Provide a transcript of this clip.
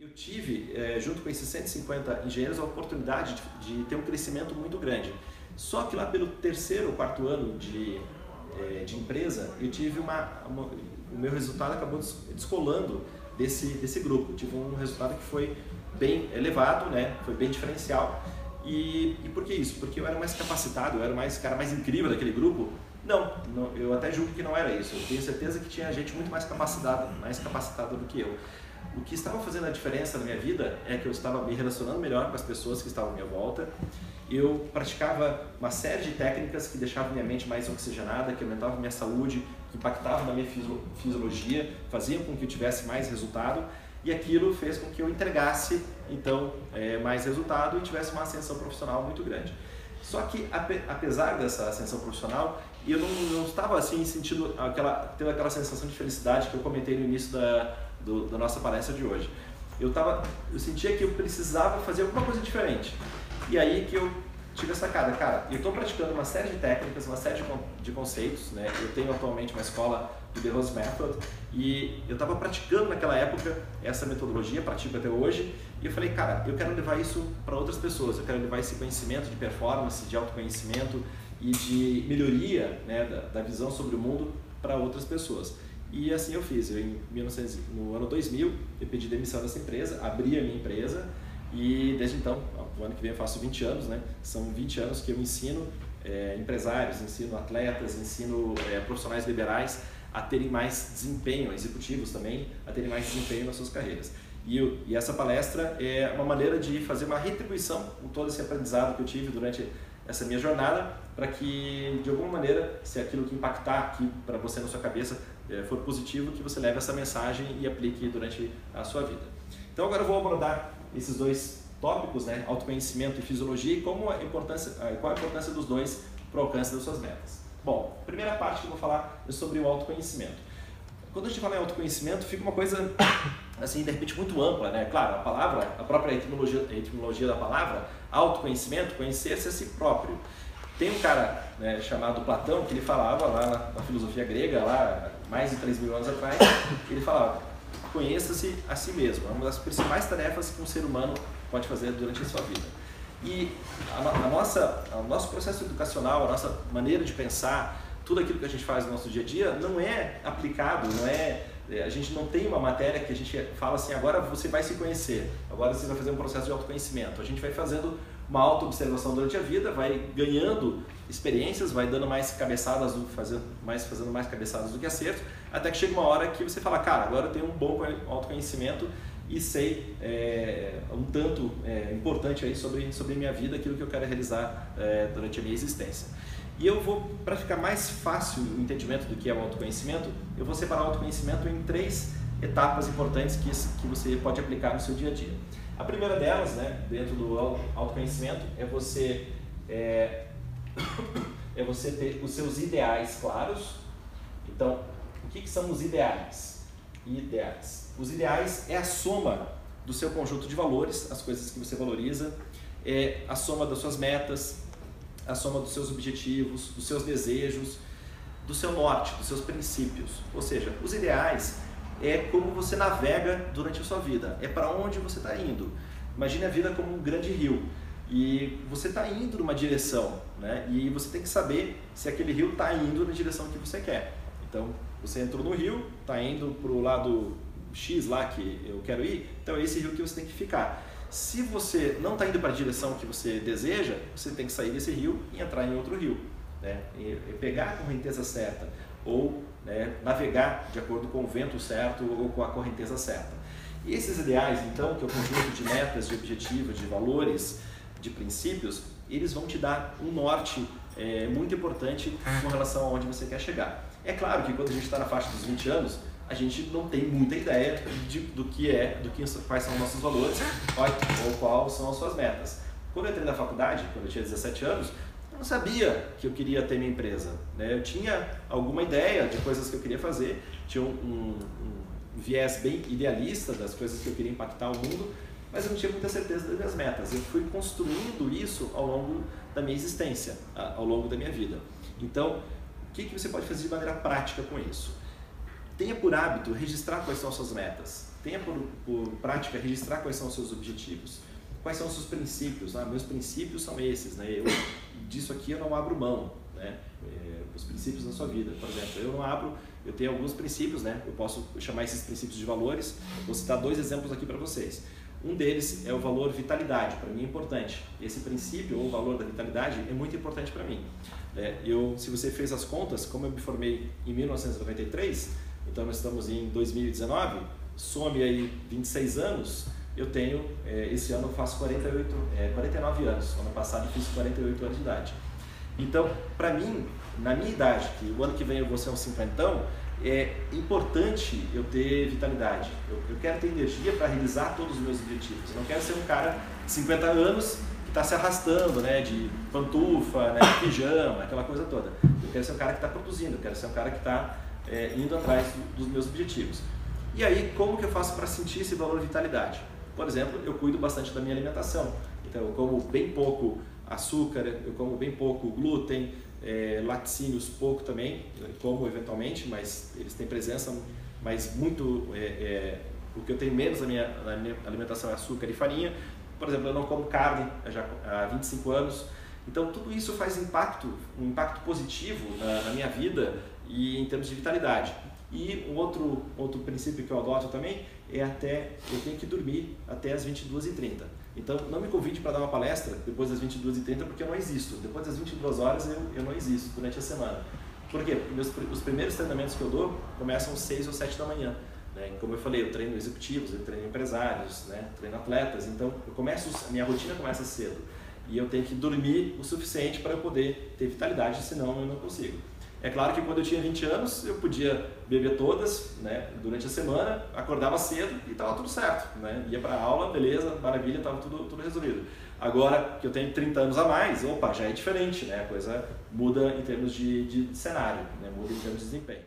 Eu tive, é, junto com esses 150 engenheiros, a oportunidade de, ter um crescimento muito grande. Só que lá pelo terceiro ou quarto ano de, é, de empresa, eu tive uma, uma, o meu resultado acabou descolando desse, desse grupo. Tive um resultado que foi bem elevado, né? foi bem diferencial. E, e por que isso? Porque eu era mais capacitado, eu era mais cara mais incrível daquele grupo. Não, não, eu até julgo que não era isso. Eu tenho certeza que tinha gente muito mais capacitada, mais capacitada do que eu. O que estava fazendo a diferença na minha vida é que eu estava me relacionando melhor com as pessoas que estavam à minha volta. Eu praticava uma série de técnicas que deixavam minha mente mais oxigenada, que aumentavam minha saúde, que impactavam na minha fisiologia, faziam com que eu tivesse mais resultado. E aquilo fez com que eu entregasse então é, mais resultado e tivesse uma ascensão profissional muito grande. Só que apesar dessa ascensão profissional, eu não, não estava assim sentindo aquela tendo aquela sensação de felicidade que eu comentei no início da do, da nossa palestra de hoje. Eu, tava, eu sentia que eu precisava fazer alguma coisa diferente. E aí que eu tive essa cara, cara, eu estou praticando uma série de técnicas, uma série de, de conceitos, né? Eu tenho atualmente uma escola do The Rose Method e eu estava praticando naquela época essa metodologia, pratico até hoje, e eu falei, cara, eu quero levar isso para outras pessoas, eu quero levar esse conhecimento de performance, de autoconhecimento e de melhoria né, da, da visão sobre o mundo para outras pessoas. E assim eu fiz. Eu, em 1900, no ano 2000, eu pedi demissão dessa empresa, abri a minha empresa e desde então, o ano que vem eu faço 20 anos, né? São 20 anos que eu ensino é, empresários, ensino atletas, ensino é, profissionais liberais a terem mais desempenho, executivos também, a terem mais desempenho nas suas carreiras. E, e essa palestra é uma maneira de fazer uma retribuição com todo esse aprendizado que eu tive durante essa minha jornada, para que de alguma maneira, se aquilo que impactar aqui para você na sua cabeça é, for positivo, que você leve essa mensagem e aplique durante a sua vida. Então agora eu vou abordar esses dois tópicos, né, autoconhecimento e fisiologia, e como a importância, qual a importância dos dois para o alcance das suas metas. Bom, primeira parte que eu vou falar é sobre o autoconhecimento. Quando a gente fala em autoconhecimento, fica uma coisa, assim, de repente muito ampla, né? Claro, a palavra, a própria etimologia, a etimologia da palavra, autoconhecimento, conhecer-se a si próprio. Tem um cara né, chamado Platão que ele falava lá na, filosofia grega, lá mais de 3 mil anos atrás, ele falava, conheça-se a si mesmo. É uma das principais tarefas que um ser humano pode fazer durante a sua vida. E a, a nossa, o nosso processo educacional, a nossa maneira de pensar, tudo aquilo que a gente faz no nosso dia a dia não é aplicado, não é, é a gente não tem uma matéria que a gente fala assim, agora você vai se conhecer, agora você vai fazer um processo de autoconhecimento. A gente vai fazendo uma auto-observação durante a vida, vai ganhando experiências, vai dando mais cabeçadas, do, fazendo, mais, fazendo mais cabeçadas do que acerto, até que chega uma hora que você fala, cara, agora eu tenho um bom autoconhecimento e sei é, um tanto é, importante aí sobre, sobre minha vida, aquilo que eu quero realizar é, durante a minha existência. E eu vou, para ficar mais fácil o entendimento do que é o autoconhecimento, eu vou separar o autoconhecimento em três etapas importantes que, que você pode aplicar no seu dia a dia. A primeira delas, né, dentro do autoconhecimento, é você, é, é você ter os seus ideais claros. Então, o que, que são os ideais? Ideais. Os ideais é a soma do seu conjunto de valores, as coisas que você valoriza, é a soma das suas metas, a soma dos seus objetivos, dos seus desejos, do seu norte, dos seus princípios. Ou seja, os ideais é como você navega durante a sua vida, é para onde você está indo. Imagine a vida como um grande rio e você está indo numa direção, né? E você tem que saber se aquele rio está indo na direção que você quer. Então, você entrou no rio, está indo para o lado X lá que eu quero ir, então é esse rio que você tem que ficar. Se você não está indo para a direção que você deseja, você tem que sair desse rio e entrar em outro rio. Né? E pegar a correnteza certa ou né, navegar de acordo com o vento certo ou com a correnteza certa. E esses ideais, então, que é o conjunto de metas, de objetivos, de valores, de princípios, eles vão te dar um norte é, muito importante com relação a onde você quer chegar. É claro que quando a gente está na faixa dos 20 anos, a gente não tem muita ideia de, do que é, do que quais são os nossos valores ou quais são as suas metas. Quando eu entrei na faculdade, quando eu tinha 17 anos, eu não sabia que eu queria ter minha empresa. Né? Eu tinha alguma ideia de coisas que eu queria fazer, tinha um, um, um viés bem idealista das coisas que eu queria impactar o mundo, mas eu não tinha muita certeza das minhas metas. Eu fui construindo isso ao longo da minha existência, ao longo da minha vida. Então, o que, que você pode fazer de maneira prática com isso? Tenha por hábito registrar quais são as suas metas. Tenha por, por prática registrar quais são os seus objetivos. Quais são os seus princípios? Ah, meus princípios são esses. Né? Eu, disso aqui eu não abro mão. Né? É, os princípios da sua vida. Por exemplo, eu não abro, eu tenho alguns princípios, né? eu posso chamar esses princípios de valores. Vou citar dois exemplos aqui para vocês. Um deles é o valor vitalidade, para mim é importante. Esse princípio ou valor da vitalidade é muito importante para mim. É, eu, se você fez as contas, como eu me formei em 1993, então nós estamos em 2019, some aí 26 anos, eu tenho, é, esse ano eu faço 48, é, 49 anos, ano passado eu fiz 48 anos de idade. Então, para mim, na minha idade, que o ano que vem eu vou ser um cinquentão, é importante eu ter vitalidade. Eu, eu quero ter energia para realizar todos os meus objetivos. Eu não quero ser um cara de 50 anos que está se arrastando, né, de pantufa, né, de pijama, aquela coisa toda. Eu quero ser um cara que está produzindo, eu quero ser um cara que está é, indo atrás do, dos meus objetivos. E aí, como que eu faço para sentir esse valor de vitalidade? Por exemplo, eu cuido bastante da minha alimentação. Então, eu como bem pouco açúcar, eu como bem pouco glúten, é, laticínios pouco também, como eventualmente, mas eles têm presença, mas muito, é, é, o que eu tenho menos na minha, na minha alimentação é açúcar e farinha. Por exemplo, eu não como carne já há 25 anos, então tudo isso faz impacto, um impacto positivo na, na minha vida e em termos de vitalidade. E um outro, outro princípio que eu adoto também é até, eu tenho que dormir até as 22h30. Então, não me convide para dar uma palestra depois das 22h30, porque eu não existo. Depois das 22 horas eu, eu não existo durante a semana. Por quê? Porque meus, os primeiros treinamentos que eu dou começam às 6 ou 7 da manhã. Né? Como eu falei, eu treino executivos, eu treino empresários, né? treino atletas. Então, eu começo, a minha rotina começa cedo. E eu tenho que dormir o suficiente para eu poder ter vitalidade, senão eu não consigo. É claro que quando eu tinha 20 anos, eu podia beber todas né, durante a semana, acordava cedo e estava tudo certo. Né? Ia para aula, beleza, maravilha, estava tudo, tudo resolvido. Agora que eu tenho 30 anos a mais, opa, já é diferente, né? a coisa muda em termos de, de cenário, né? muda em termos de desempenho.